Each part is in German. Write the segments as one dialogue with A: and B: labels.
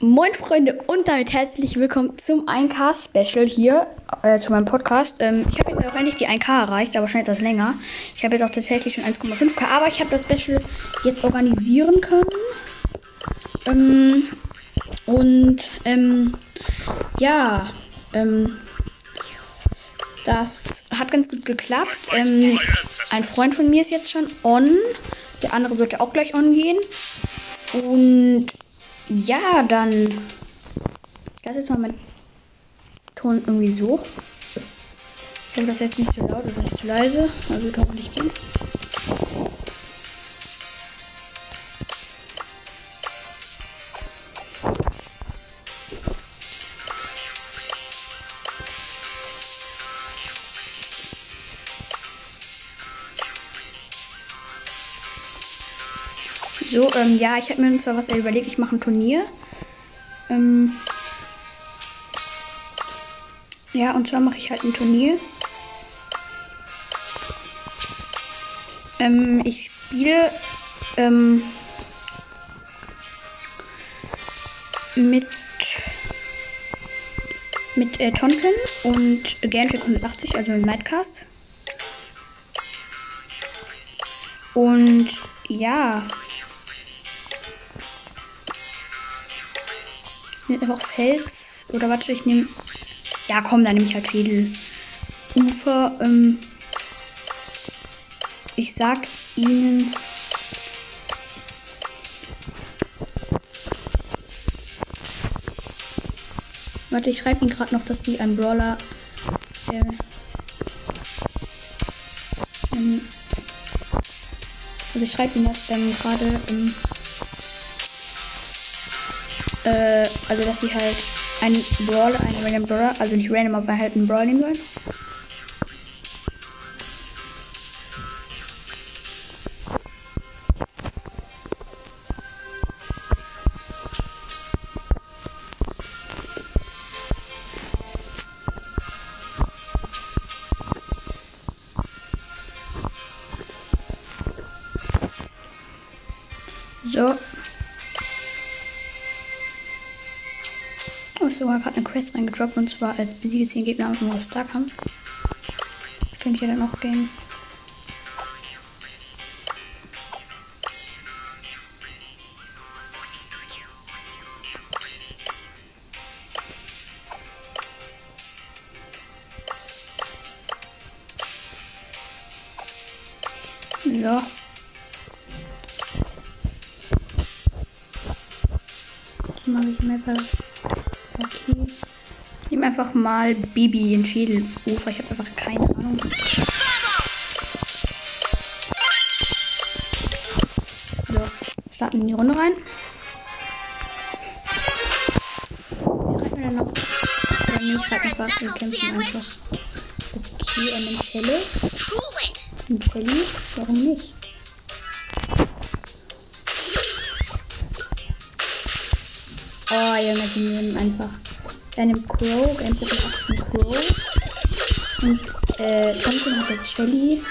A: Moin Freunde und damit herzlich willkommen zum 1K-Special hier äh, zu meinem Podcast. Ähm, ich habe jetzt auch endlich die 1K erreicht, aber schon etwas länger. Ich habe jetzt auch tatsächlich schon 1,5K, aber ich habe das Special jetzt organisieren können. Ähm, und ähm, ja, ähm, das hat ganz gut geklappt. Ähm, ein Freund von mir ist jetzt schon on. Der andere sollte auch gleich on gehen. Und ja, dann. Das ist mal mein Ton irgendwie so. Ich hoffe, das ist jetzt nicht zu laut oder nicht zu leise. Also hoffentlich gehen. Ähm, ja, ich habe mir zwar was überlegt, ich mache ein Turnier. Ähm, ja, und zwar mache ich halt ein Turnier. Ähm, ich spiele ähm, mit mit äh, Tonkin und Gantry 180, also mit Nightcast. Und ja, nehme einfach Fels. Oder warte, ich nehme. Ja, komm, dann nehme ich halt Schädel. Ufer. Ähm, ich sag ihnen. Warte, ich schreibe ihnen gerade noch, dass sie ein Brawler. Äh, ähm, also ich schreibe ihnen das dann gerade. Ähm, äh, also dass sie halt einen Brawler, einen random Brawler, also nicht random, aber halt einen Brawler nehmen wollen. Reingedroppt und zwar als besiege 10 Gegner dem Starkampf. Das könnte ich ja dann auch gehen. Mal Bibi in Schädelufer. Ich habe einfach keine Ahnung. So, starten in die Runde rein. Ich schreibe mir dann noch. Oder nee, ich schreibe einfach, wir kämpfen einfach. Okay, und dann Schelle. Und Nimmt Crow, entweder auch einen Crow. Und äh, Thompson hat jetzt Shelly.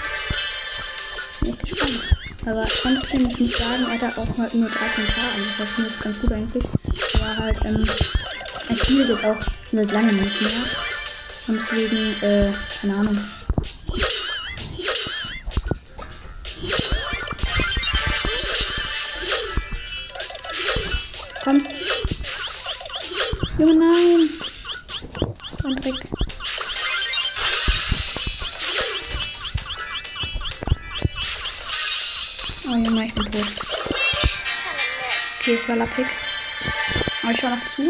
A: Bin ich gespannt. Aber Thompson, ich muss sagen, er hat auch mal nur 13k, also das finde ich ganz gut eigentlich. Aber halt, ähm, er spielt jetzt auch seit lange nicht mehr. Und deswegen, äh, keine Ahnung. War lappig. Aber ich schau noch zu.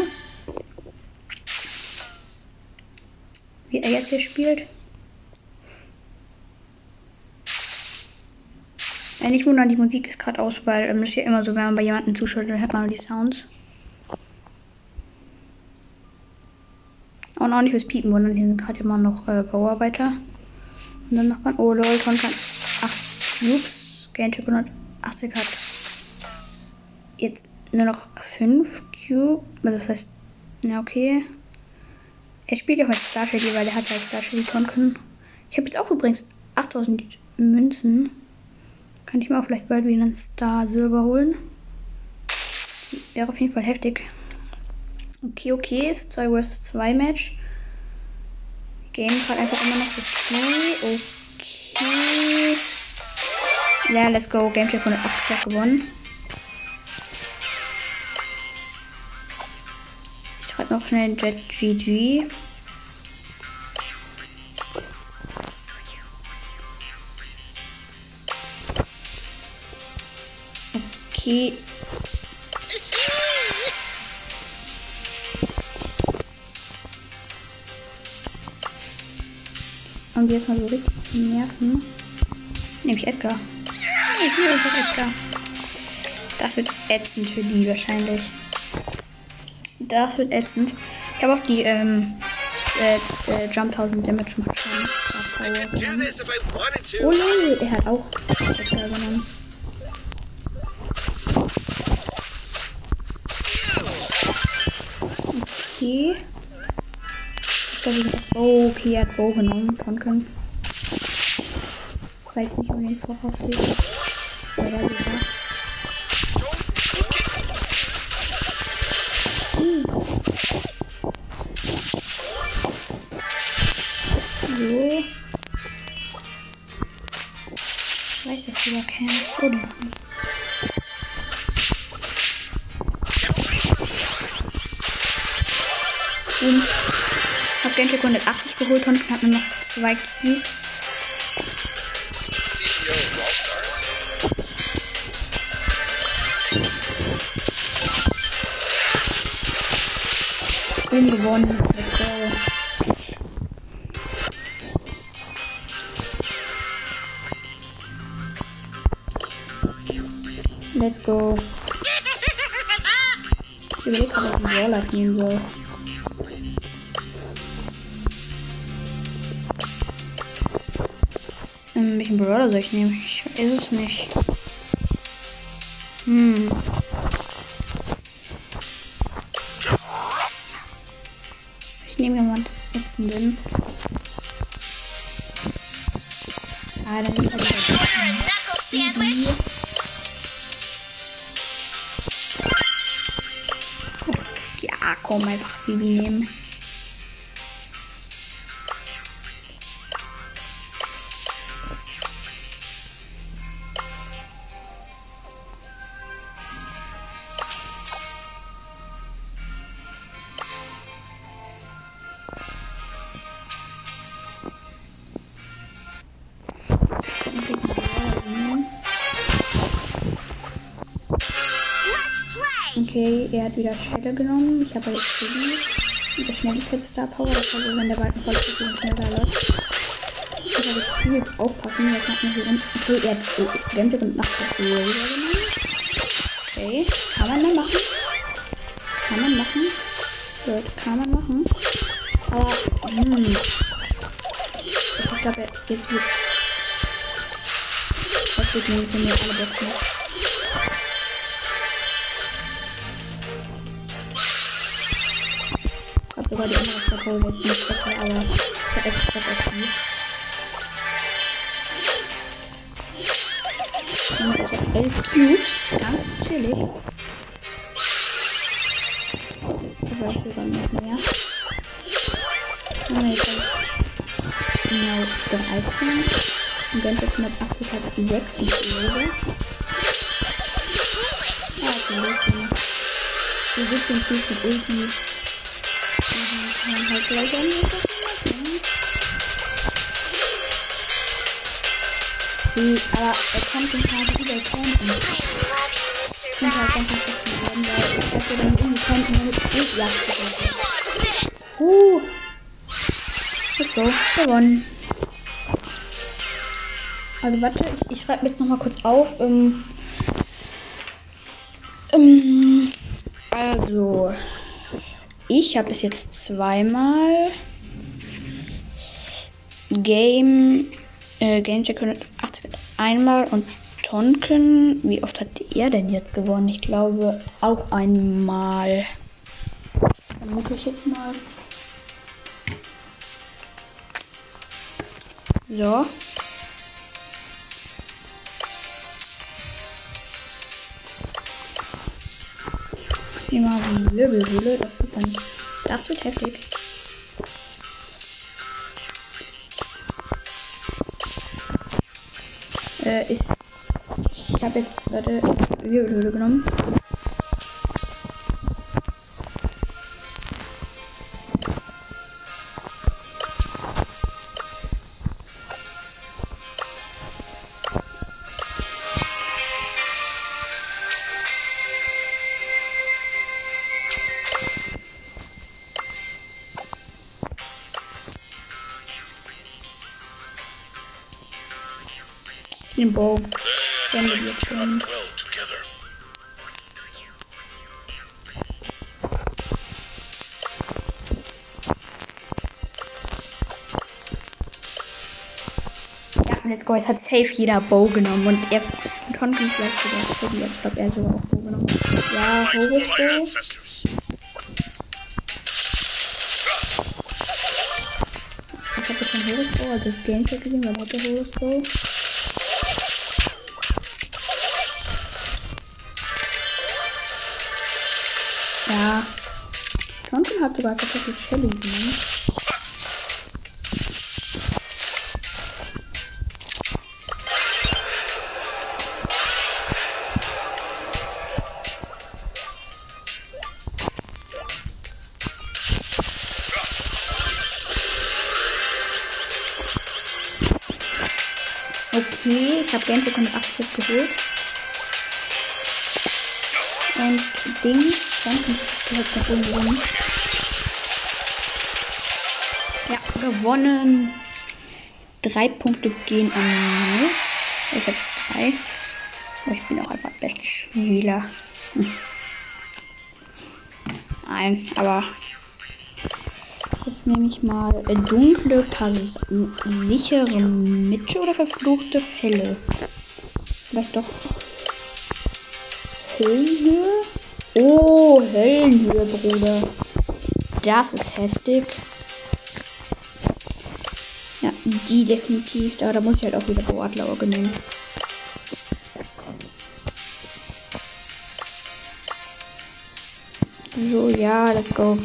A: Wie er jetzt hier spielt. Ja, nicht wundern, die Musik ist gerade aus, weil ähm, ist ja immer so, wenn man bei jemandem zuschaut, dann hört man nur die Sounds. Und auch nicht fürs Piepen wundern, hier sind gerade immer noch äh, Bauarbeiter. Und dann Nachbarn. Oh lol, Tonkan 8 Cubes. Gaincheck 180 hat jetzt nur noch 5 Cube. Also das heißt, ja okay. Er spielt ja mit Star Shady, weil er hat halt Star Shady Tonken. Ich habe jetzt auch übrigens 8000 Münzen. Kann ich mir auch vielleicht bald wieder einen Star Silber holen. Wäre auf jeden Fall heftig. Okay, okay, ist 2 vs 2 Match. Game gerade einfach immer noch okay. Okay. Ja, let's go. Game Check 180 hat gewonnen. Schreibe noch schnell Jet GG. Okay. Und jetzt mal so richtig zu nerven. Nehme ich Edgar. Ich nehme Edgar. Das wird ätzend für die wahrscheinlich. Das wird ätzend. Ich habe auch die ähm, äh, äh, Jump 1000 Damage macht schon. Oh nee, er hat auch Edgar genommen. Okay. Ich glaube, ich Oh, okay, er hat Bow genommen. Tonken. Ich weiß nicht, um den voraussehe. Ja, da 180 geholt und hab nur noch zwei Cubes. Bin gewonnen. Let's go. Let's go. Ich überlege ob ich einen Brawler nehmen. Ich nehmen? Ich weiß es nicht. Hm. Ich nehme jemand ätzenden. Ah, dann ist er. Ja, komm, einfach Bibi nehmen. Wieder Shadow genommen. Ich habe jetzt. Mit der Schnelligkeitsstar Power. Das war so, wenn der Balken voll ist und schneller läuft. Ich habe jetzt hier jetzt aufpassen. Jetzt macht man hier unten. Okay, er hat Gänse und das Roller genommen. Okay, kann man dann machen. Kann man machen. Gut, kann man machen. Aber, hm. Ich glaube, jetzt wird. Das wird nämlich, wenn wir alle Boxen. Sogar die andere Staffel jetzt nicht besser, aber ich habe auf die. Und ich habe 11 Cubes, ganz chillig. Vielleicht sogar noch mehr. Und jetzt habe ich genau 13. Und dann wird 180 hat 6 mit Löwe. Ja, okay, Löwe. Die 17 Cubes mit Ulti kann halt gleich an. Wie, aber er kommt den Tag über campen. Ich muss halt ganz schön werden, weil ich dachte dann irgendwie campen mit Bildjagd. Uh. Let's go. Gewonnen. Also warte, ich, ich schreibe jetzt noch mal kurz auf. Ähm, ähm, also, ich habe es jetzt zweimal Game äh, Game Check 180 einmal und Tonken. Wie oft hat er denn jetzt gewonnen? Ich glaube auch einmal. Vermute ich jetzt mal. So. Mal die Wirbelhöhle. Das wird dann. Das wird heftig. Äh, ist. Ich habe jetzt, warte, Wirbelhöhle genommen. Bow. Wenn wir jetzt. Ja, let's go. Jetzt hat safe jeder Bow genommen und er und Tonkin vielleicht sogar Shelly. Ich glaube, er sogar auch Bow genommen. Ja, Horus Bow. Ich habe jetzt kein Horus Bow, also das Gameplay gesehen, weil hat der Horus Bow. Hat sogar tatsächlich Shelly genommen. Okay, ich habe Gameplay 180 jetzt geholt. Und Dings, Tonkin hat noch oben gewonnen. Gewonnen. Drei Punkte gehen an mich. Ich habe drei. Aber ich bin auch einfach der beste Spieler. Hm. Nein, aber jetzt nehme ich mal äh, dunkle, sichere Mitte oder verfluchte Fälle. Vielleicht doch Höllenhöhe? Oh, Höllenhöhe, Bruder. Das ist heftig. Die definitiv. Da, da muss ich halt auch wieder Boadlerauge nehmen. So, ja, let's go.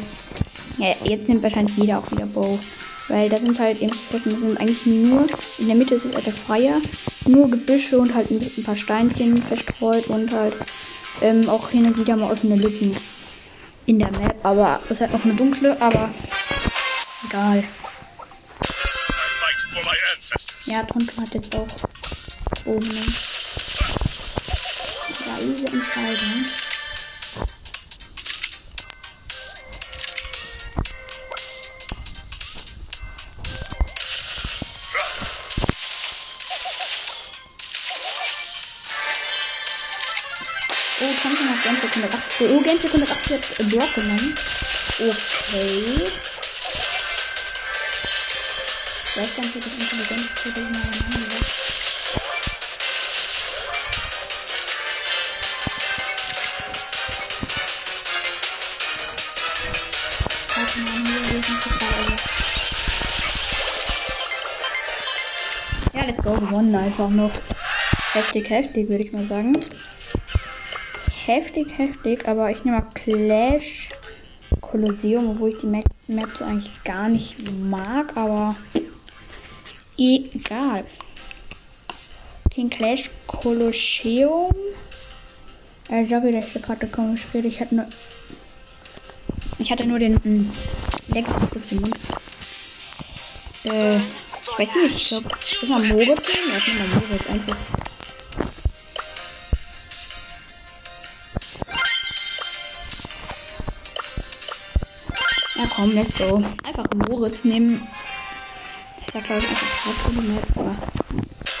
A: Ja, jetzt nimmt wahrscheinlich jeder auch wieder Bow. Weil da sind halt eben sind eigentlich nur, in der Mitte ist es etwas freier, nur Gebüsche und halt ein ein paar Steinchen verstreut und halt ähm, auch hin und wieder mal offene Lücken in der Map. Aber es ist halt noch eine dunkle, aber egal. Ja, Tonkin hat jetzt auch oben. Ja, diese Entscheidung. Oh, Tonkin hat Gameplay 180. Oh, 180 hat äh, Brock genommen. Okay. Nicht, ob das intelligent ist, oder mal aneinander. Warte mal, hier sind die Pfeile. Ja, let's go, gewonnen einfach noch. Heftig, heftig, würde ich mal sagen. Heftig, heftig, aber ich nehme mal Clash Kolosseum, obwohl ich die Map so eigentlich gar nicht mag, aber egal. Den Clash Kolosseum. Äh, sage ich der Karte komisch geredet. Ich hatte nur. Ich hatte nur den mm, Lex-Begriff im Mund. Äh, ich weiß nicht, ich glaube, ist mal Moritz nehmen? Ja, ich nehme mal Moritz einfach. Ja, komm, let's go. Einfach Moritz nehmen. Sag, glaube ich, einfach die Map, aber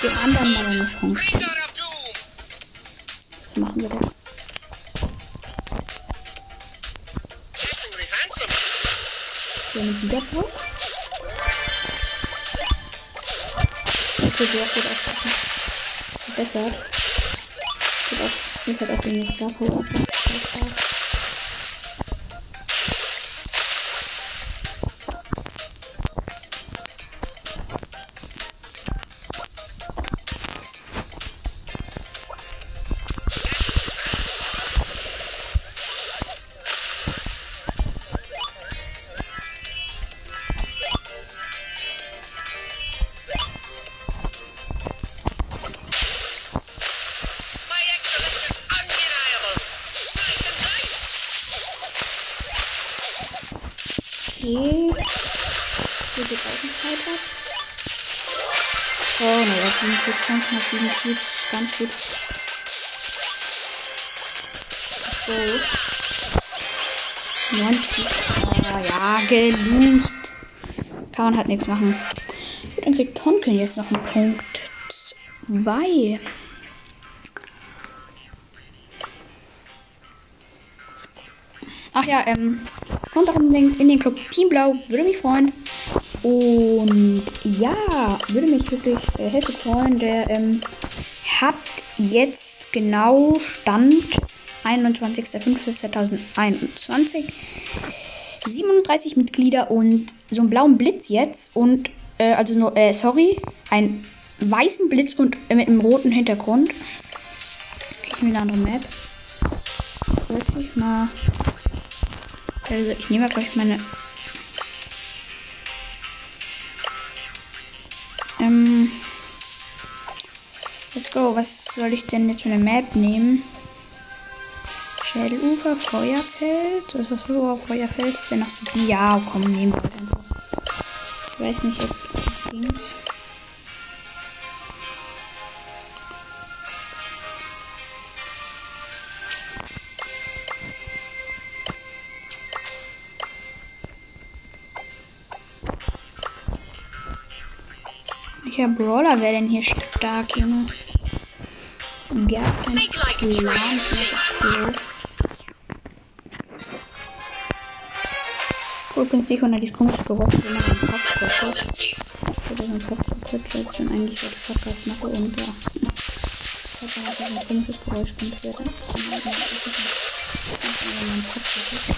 A: den anderen mal eine Chance. Was machen wir?
B: Amazingly handsome.
A: So eine Wiederbrot? Okay, der wird auch verbessert. Wird auch, mir hat auch den Star Power. 507 Cubes. Ganz gut. So. 90. Oh, ja, geloost. Kann man halt nichts machen. Gut, dann kriegt Tonkin jetzt noch einen Punkt. 2. Ach ja, ähm, kommt doch unbedingt in den Club Team Blau, würde mich freuen. Und ja, würde mich wirklich äh, heftig freuen. Der ähm, hat jetzt genau Stand 21.05.2021 37 Mitglieder und so einen blauen Blitz jetzt und äh, also nur, äh, sorry, einen weißen Blitz und äh, mit einem roten Hintergrund. Ich mir eine andere Map. Weiß ich mal. Also ich nehme gleich meine. Go. Was soll ich denn jetzt für eine Map nehmen? Schädelufer, Feuerfeld. Was ist so Feuerfeld? Ist denn noch so? Ja, komm, nehmen wir einfach. Ich weiß nicht, ob das ging. Welcher Brawler wäre denn hier stark, Junge? Gar kein Plan. Cool. Übrigens nicht unter dieses komische Geräusch, wenn man den Kopf. Ich habe den Kopf weil ich schon eigentlich so die Podcast mache und ja. Ich habe halt ein komisches Geräusch kommt wieder. Und dann ist es nicht meinen Kopf zerstört.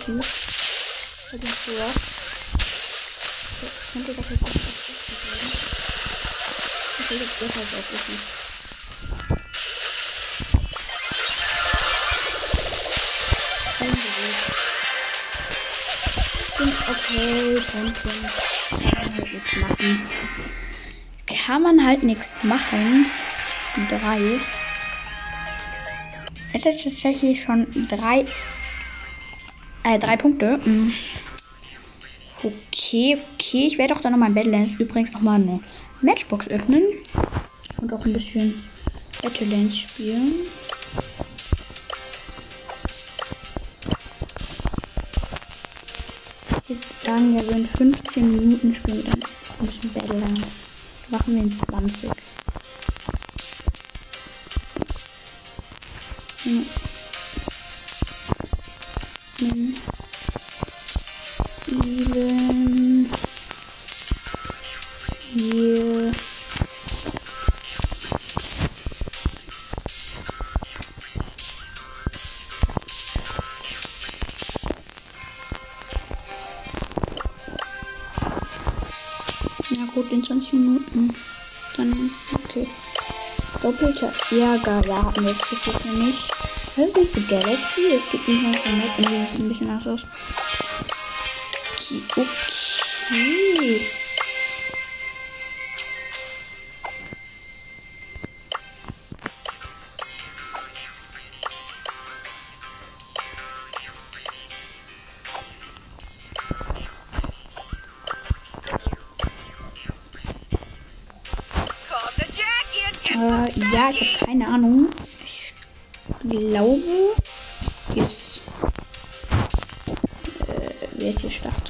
A: jetzt Ulti. Für den Tour. Könnte das jetzt auch werden. Ich will jetzt auch wissen. Okay, Pumpkin. Kann man halt nichts machen. Kann man halt nichts machen. Drei. Ich hätte tatsächlich schon drei. Äh, drei Punkte. Hm. Okay, okay. Ich werde auch dann nochmal Battlelands übrigens nochmal eine Matchbox öffnen. Und auch ein bisschen Battlelands spielen. sagen, ja, so in 15 Minuten spielen dann ein bisschen Battlelands. Machen wir in 20. Ja, wir jetzt bis jetzt noch nicht. Das ist nicht für Galaxy, es gibt nicht mal so Map, nee, sieht ein bisschen anders aus. Okay, okay.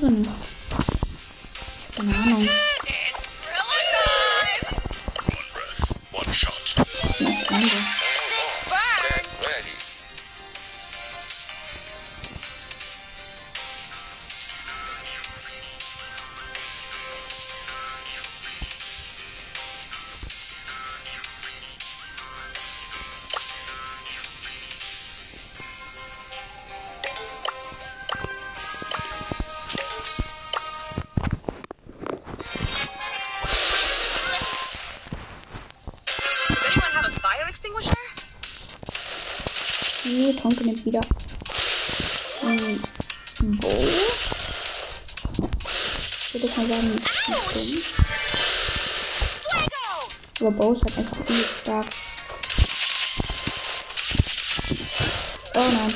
A: Äh, Sagen, nicht. Aber Bow ist halt einfach übel stark. Oh nein.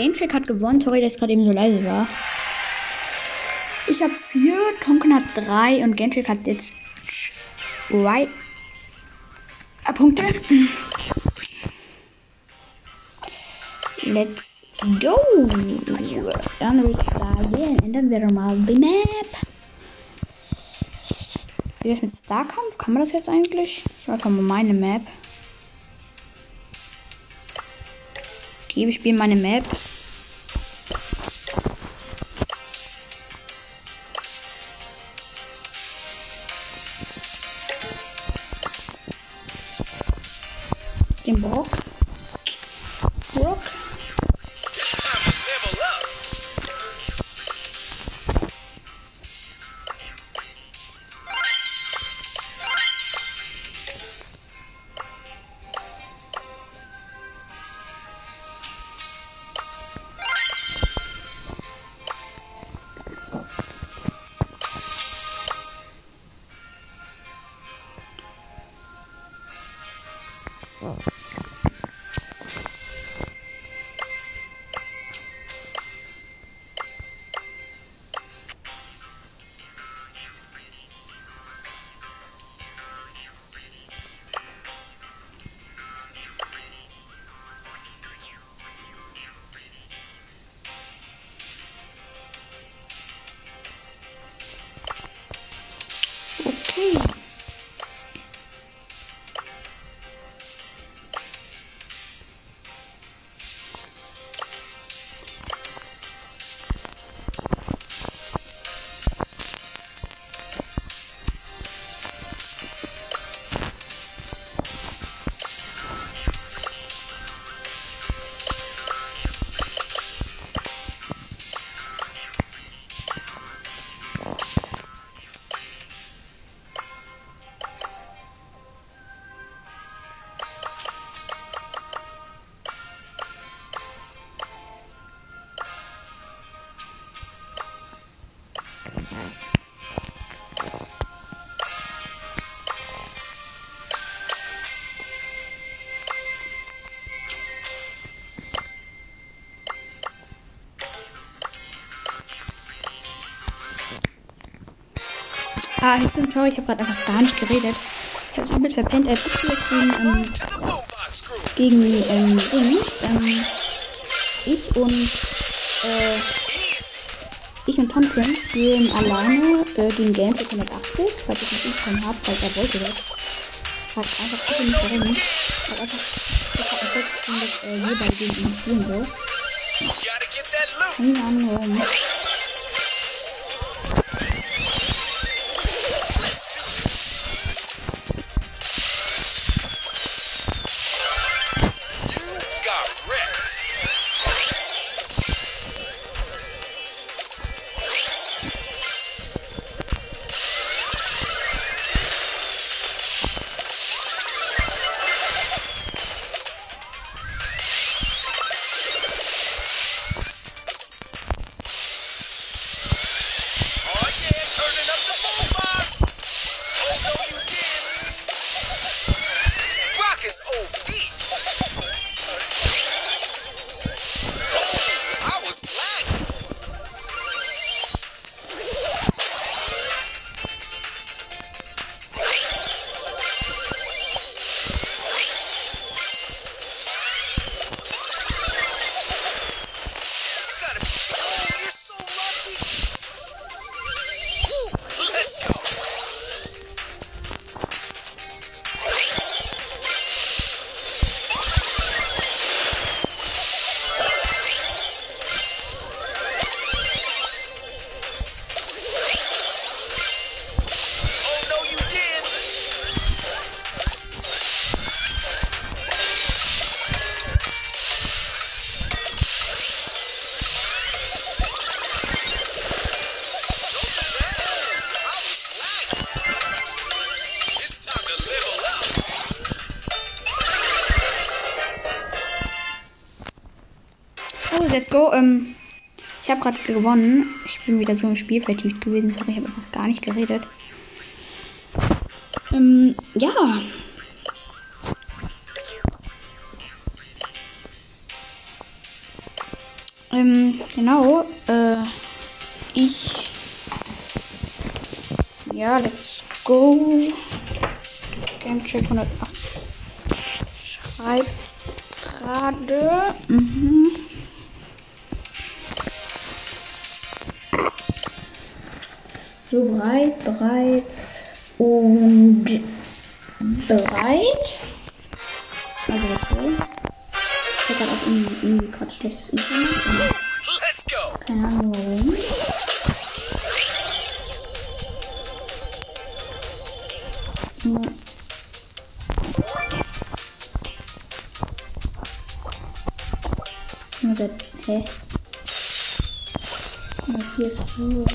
A: Okay, Gamecheck hat gewonnen. Sorry, dass gerade eben so leise war. Ich habe vier, Tonken hat drei und Gamecheck hat jetzt zwei äh, Punkte. Let's go. Dann würde ich sagen, ändern wir mal die Map. Wie das mit Starkampf? Kann man das jetzt eigentlich? Ich mache mal meine Map. Okay, wir spielen meine Map. Ich bin sorry, ich habe gerade einfach gar nicht geredet. Ich habe es übelst verpennt. Er gegen, ähm, gegen ähm. Ähm, ich und äh, ich und Tonkin spielen alleine äh, gegen Gameplay 180, falls ich nicht bekommen habe, falls er wollte das. Hat einfach bitte nicht warum. Hat einfach ich hab einen Text dass äh, beide gegen ihn spielen soll. Keine Ahnung. Go. Ähm, ich habe gerade gewonnen. Ich bin wieder so im Spiel vertieft gewesen. Sorry, ich habe einfach gar nicht geredet. Ähm, ja. Ähm, genau. Äh, ich. Ja, let's go. Gamecheck 108. So breit, breit und bereit. Also let's go. Ich gerade auch irgendwie, gerade schlechtes Internet. aber
B: Let's go.
A: Keine Ahnung warum. Hä? Hier ist so.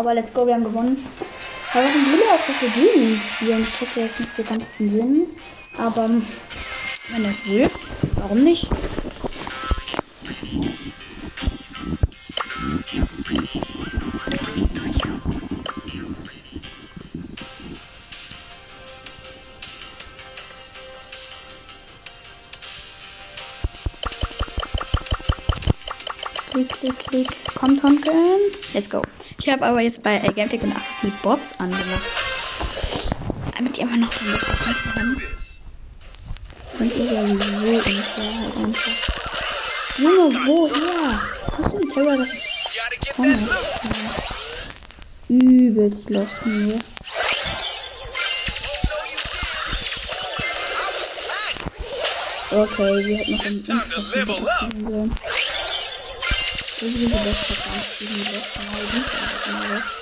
A: Aber
B: let's
A: go, wir haben gewonnen. Aber warum will er auch, dass wir gegen ihn spielen? Ich kriege jetzt nicht so ganz den Sinn. Aber ähm, wenn er es will, warum nicht? Klick, klick, klick. Komm, Tonken. Let's go. Habe aber jetzt bei äh, und 80 die Bots angemacht. Damit die immer noch ein bisschen
B: Do
A: haben. Und ihr ja so unfair halt einfach. Junge, woher? Hast du einen Terror?
B: Get
A: Oh. Übelst lost von mir.
B: Was.
A: Okay, wir hätten noch einen
B: Time to level up.
A: sollen. Irgendwie die Chance gegen die besten Mal.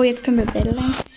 B: So, jetzt können wir Battle Lines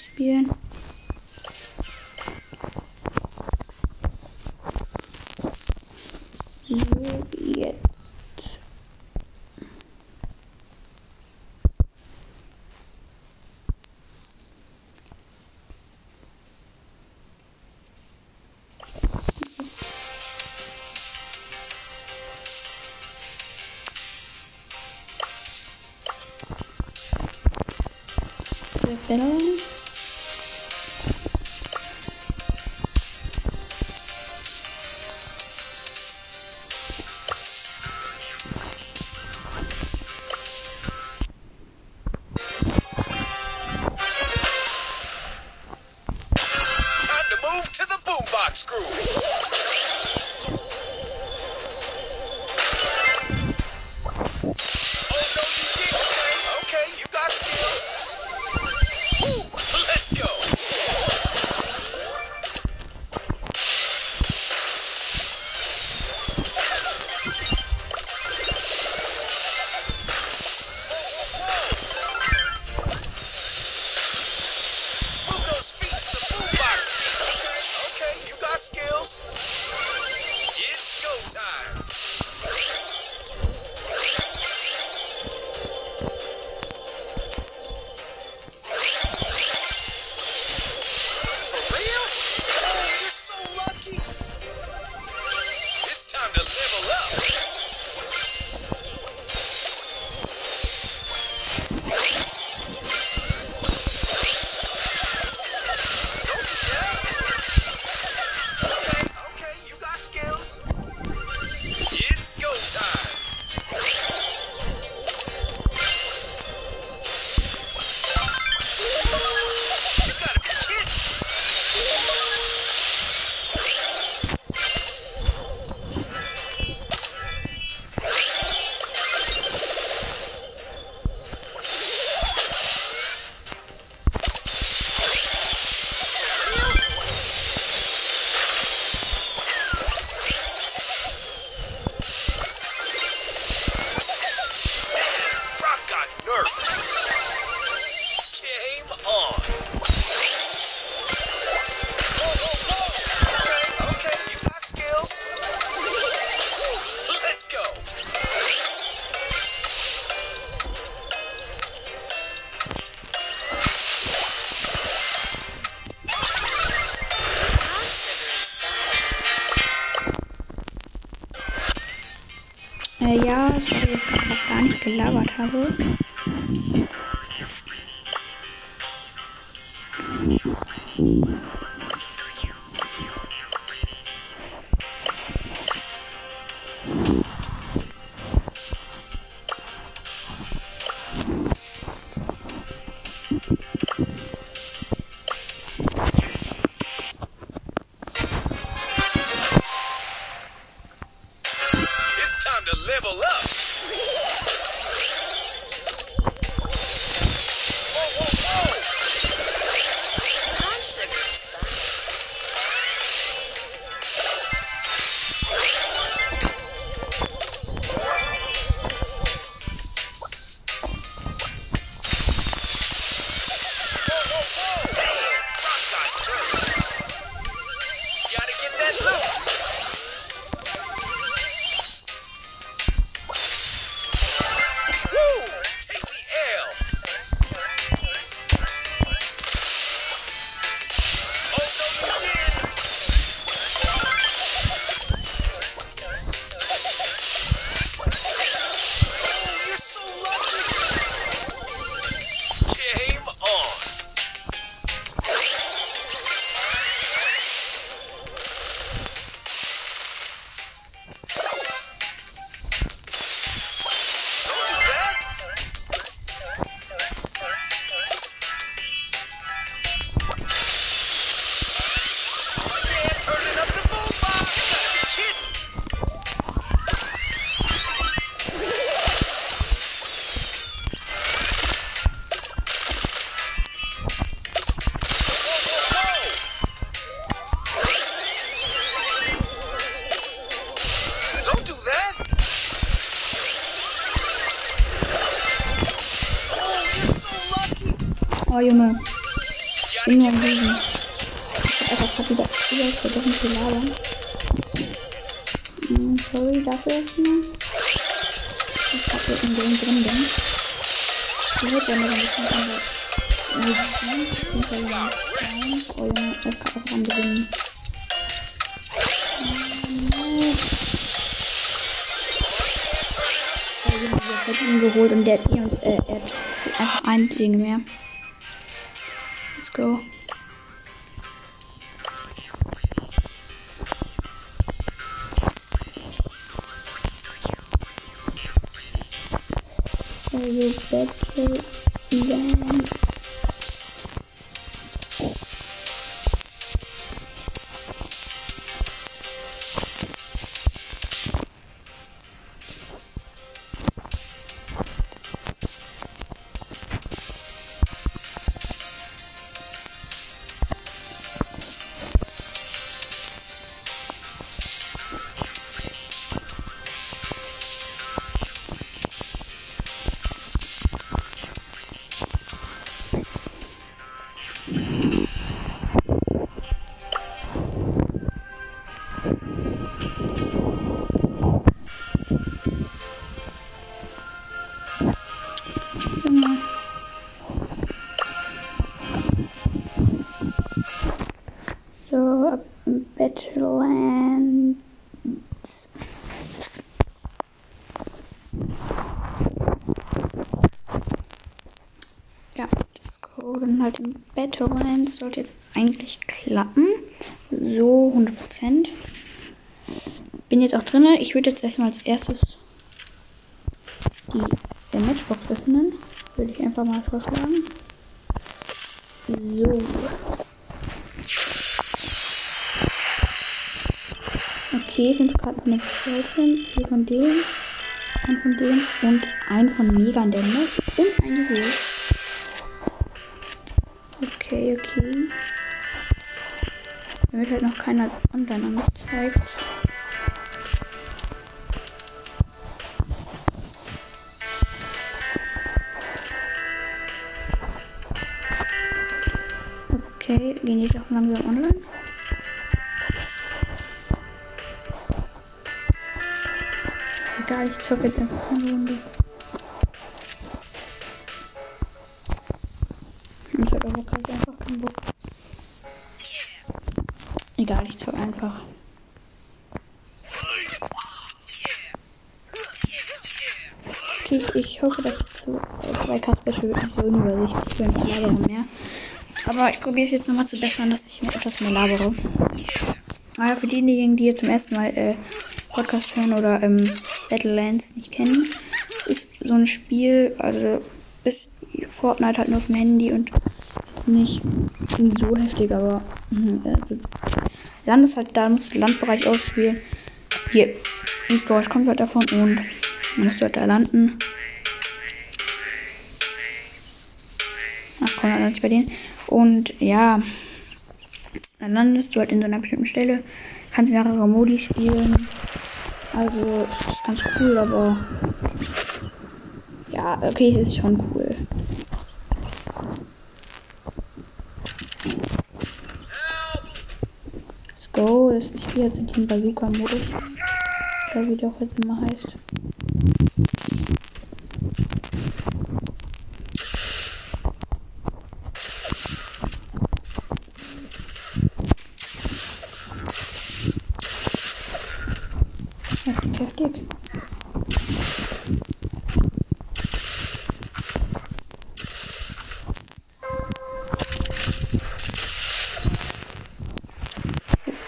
A: Junge,
B: Gotta
A: bin nur
B: get
A: am Lesen. Ich hab wieder überall vergessen zu labern. Hm, sorry dafür erstmal. Ich hab hier im Game drin bin. Ich würde gerne noch ein bisschen von der Medizin, beziehungsweise Nein, oh Junge, das kann auch am Gewinnen. Jetzt hat ihn geholt und der hat ihn und äh, einfach ein Ding mehr. Sollte jetzt eigentlich klappen. So, 100%. Bin jetzt auch drinne. Ich würde jetzt erstmal als erstes die Matchbox öffnen. Würde ich einfach mal vorschlagen. So. Okay, fünf Karten mit Selten, vier von dem, ein von dem und ein von Mega Damage und ein Juwel. Okay, okay. Mir wird halt noch keiner online angezeigt. Okay, gehen jetzt auch langsam online. Egal, ich zocke jetzt einfach eine Runde. Hoffe, dass zu äh, zwei Kasper wird nicht so unübersichtlich für ein Lager mehr. Aber ich probiere es jetzt nochmal zu bessern, dass ich mir etwas mehr labere. Aber für diejenigen, die jetzt zum ersten Mal äh, Podcast hören oder ähm, Battlelands nicht kennen, ist so ein Spiel, also ist Fortnite halt nur auf dem Handy und nicht so heftig, aber also, Land ist halt da, musst du Landbereich ausspielen. Hier, das Geräusch kommt halt davon und dann musst du halt da landen. Bei denen. Und ja, dann landest du halt in so einer bestimmten Stelle, kannst mehrere Modi spielen. Also, ist ganz cool, aber ja, okay, es ist schon cool. Let's go, das ist jetzt in diesem Bazooka-Modus. Oder wie der auch jetzt immer heißt. Heftig, heftig.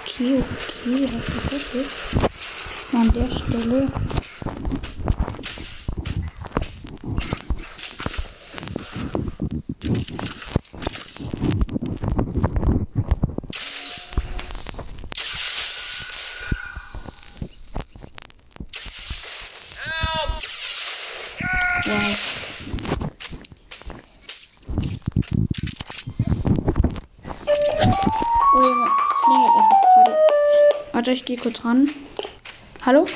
A: Okay, okay, heftig, heftig. Mal ran. Hallo?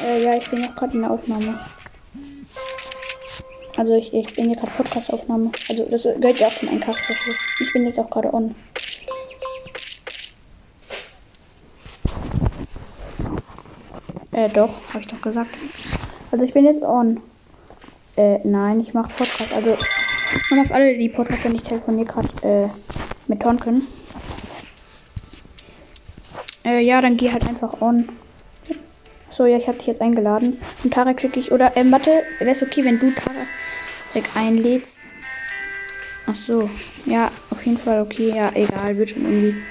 A: Äh, ja, ich bin auch gerade in der Aufnahme. Also ich, ich bin hier gerade Podcast-Aufnahme. Also das gehört ja auch zum Eincast. Ich bin jetzt auch gerade on. Äh, doch, habe ich doch gesagt. Also ich bin jetzt on. Äh, nein, ich mache Podcast. Also, und auf alle, die Podcast hören, ich telefoniere gerade äh, mit Tonken. Äh, ja, dann geh halt einfach on. So, ja, ich habe dich jetzt eingeladen. Und Tarek schicke ich. Oder, äh, warte, wäre es okay, wenn du Tarek einlädst? Ach so. Ja, auf jeden Fall okay. Ja, egal, wird schon irgendwie.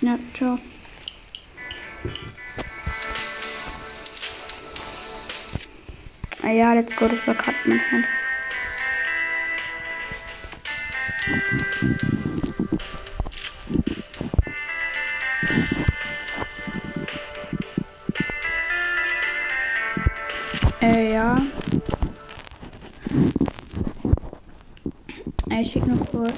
A: Ja, ciao. Ah ja, let's go, das war gerade mein Hand. Äh, ja. Äh, Ich schick nur kurz.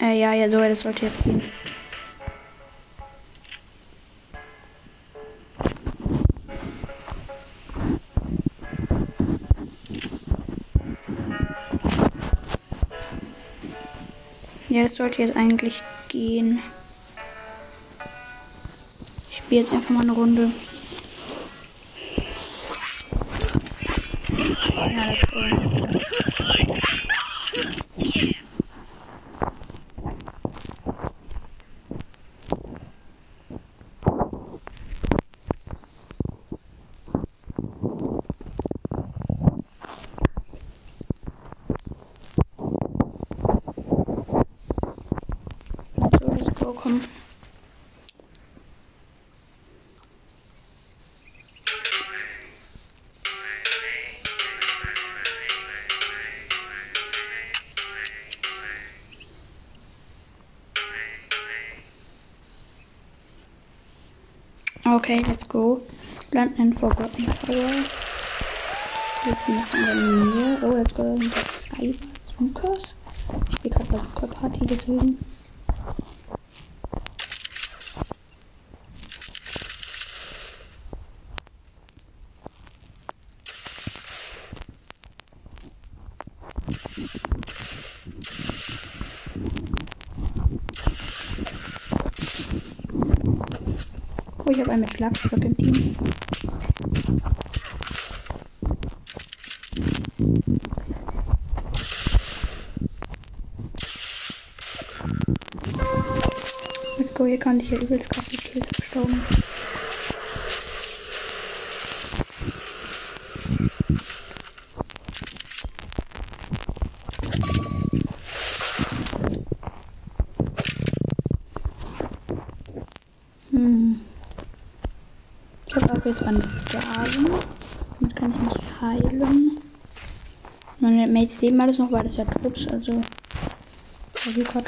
A: Äh, ja, ja, so, das sollte jetzt gehen. Ja, das sollte jetzt eigentlich gehen. Ich spiele jetzt einfach mal eine Runde. Ja, das soll. Okay, let's go. Landen in Forgotten Tower. Jetzt bin ich in der Nähe. Oh, let's go. Schreiber. Lukas. Ich spiele gerade bei Luca Party, deswegen. Einen mit Schlagstock im Team. Let's go, hier kann ich ja übelst krass die Kills abstauben. Hm. Ich habe auch jetzt Bandagen. Damit kann ich mich heilen. Mates leben alles noch, weil das ja Trupps, also. Glück hat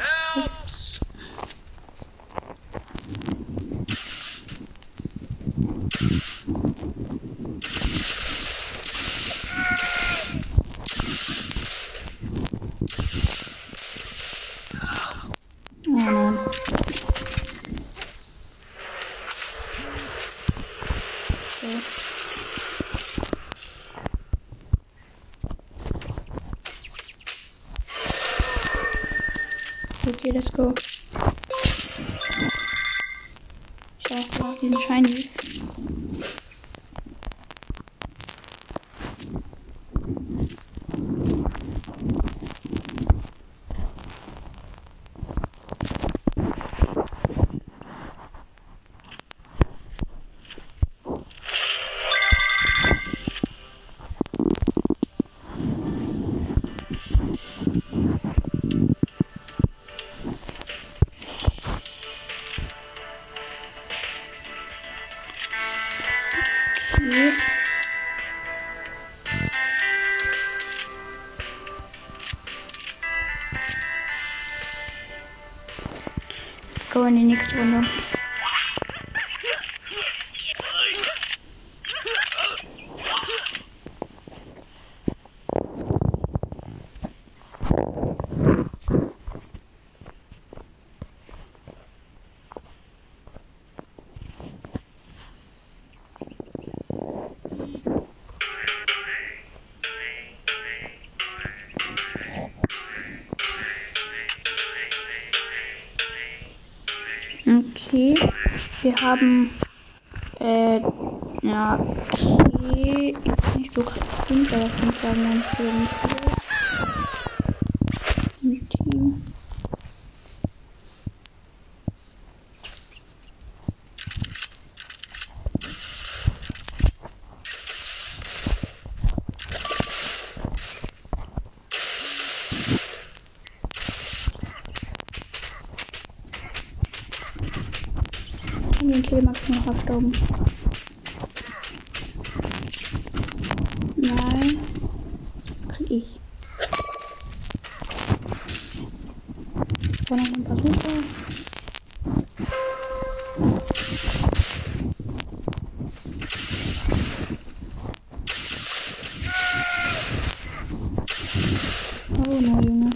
A: let's go. Ich auch diesen Shinies. Haben. Äh. Ja, okay. Ist nicht so krass stimmt, aber es sind sagen dann für nicht so. Im Team. Killmax noch abstauben. Nein. Krieg ich. Ich brauche noch ein paar Sucher. Oh no, Junge.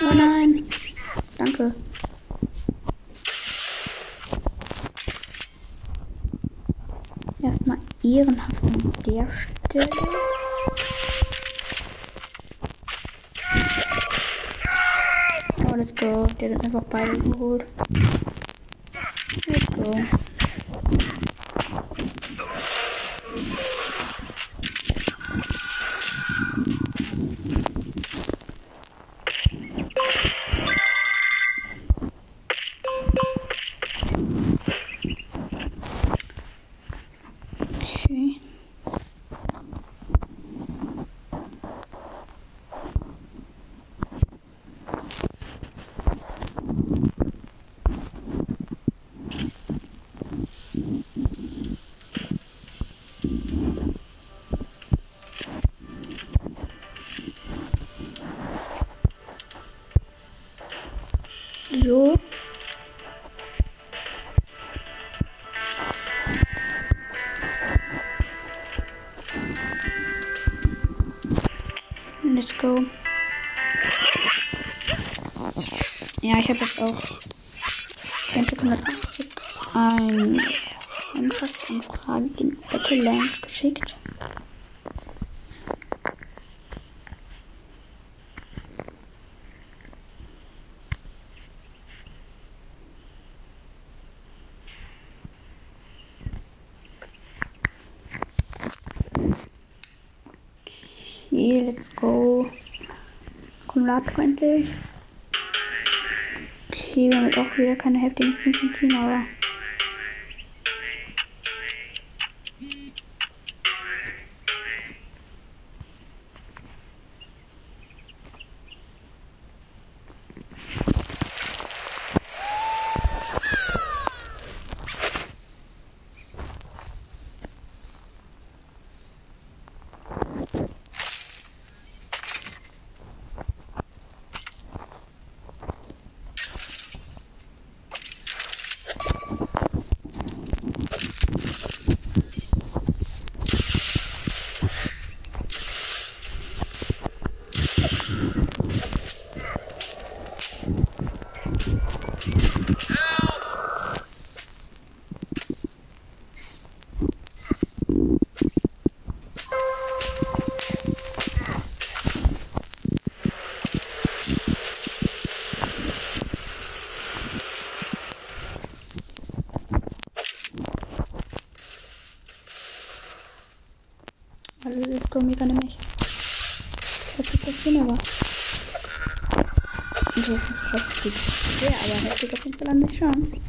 A: Oh nein. Danke. Erstmal ehrenhaft an der Stelle. Oh, let's go. Der hat einfach beide geholt. Let's go. Ich habe jetzt auch 180 ein Antragsanfrage in Battleland geschickt. Okay, let's go. Akkumulator endlich. Okay, wir haben jetzt auch wieder keine heftigen Skins im Team, aber. Also jetzt kommen wir gerade nicht. Was ist das denn aber? Das ist nicht heftig. Ja, aber heftig auf jeden Fall an sich schon.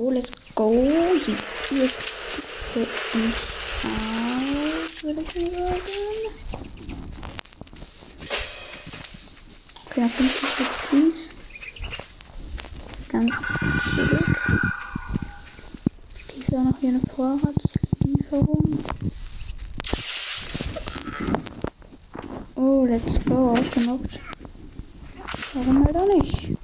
A: Oh, let's go. Sieht hier für uns aus, würde ich mal sagen. Okay, auf 50 Teams. Ganz zurück. Ist da noch hier eine Vorratslieferung? Oh, let's go, ausgenockt. Warum halt auch nicht?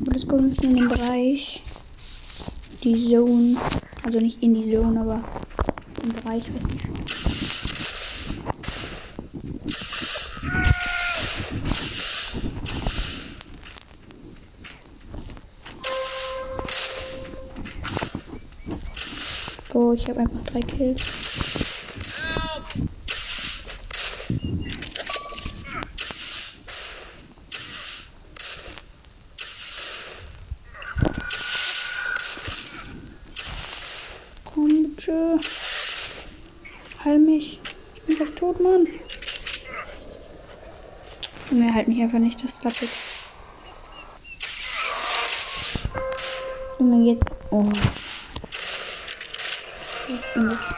A: Und das kommt uns in den Bereich. Die Zone. Also nicht in die Zone, aber im Bereich. weiß nicht. Oh, ich habe einfach drei Kills. Komm bitte. Heil mich. Ich bin gleich tot, Mann. Junge, halt mich einfach nicht, das. Junge, jetzt. Oh. Was ist denn das? Ja,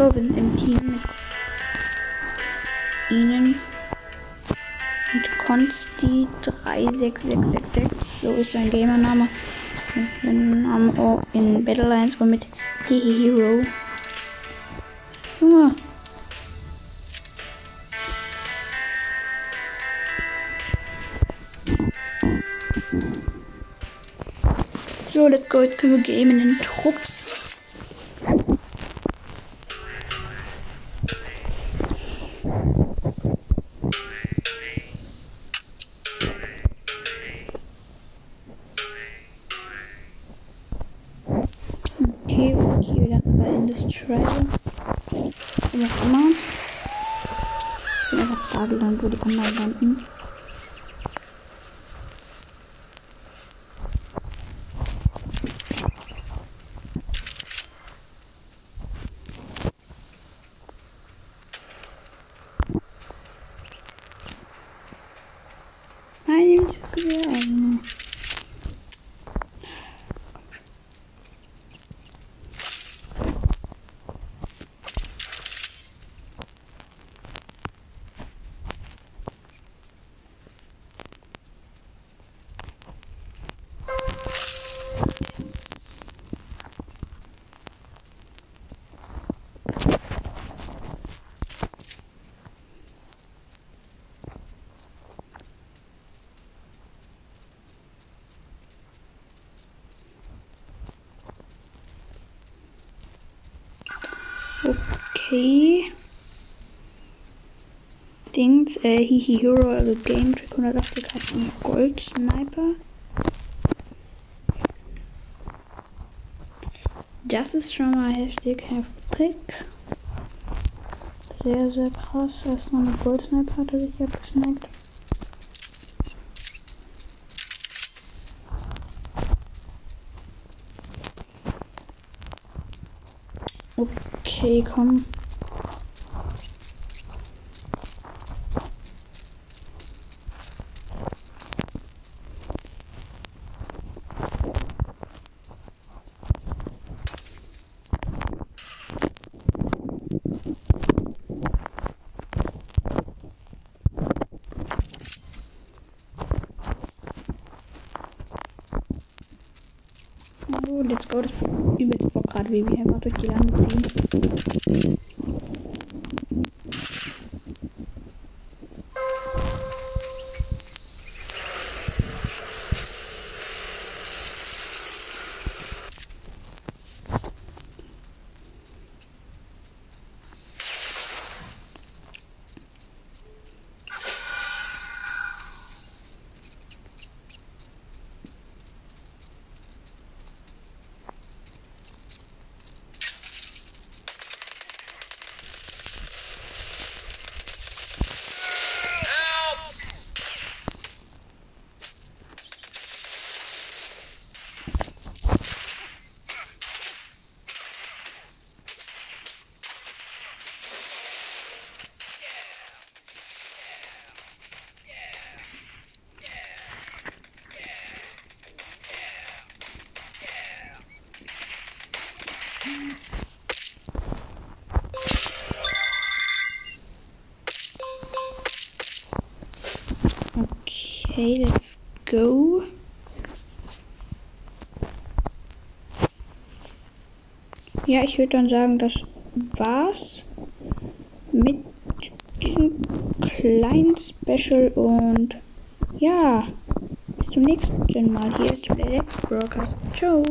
A: go. Wir sind im Team mit Ihnen. Mit Consti 36666. So ist sein Gamername. Wir haben auch in Battle Lines und mit Hehe Hero. Junge. So, let's go. Jetzt können wir gamen in den Trupps. Wir landen bei Industrial. Wie auch immer. Ich bin einfach da gelandet, wo die anderen landen. 1, äh, Hihi Hero, also Game Trick 180 hat einen Gold Sniper. Das ist schon mal heftig, heftig. Sehr, sehr krass, dass man mit Gold Sniper hat er sich abgesnackt. Okay, komm. Let's go. Das übelst Bock gerade, wie wir einfach durch die Lande ziehen. Okay, let's go. Ja, ich würde dann sagen, das war's mit diesem kleinen Special und ja, bis zum nächsten Mal hier zu Let's Broadcast. Ciao.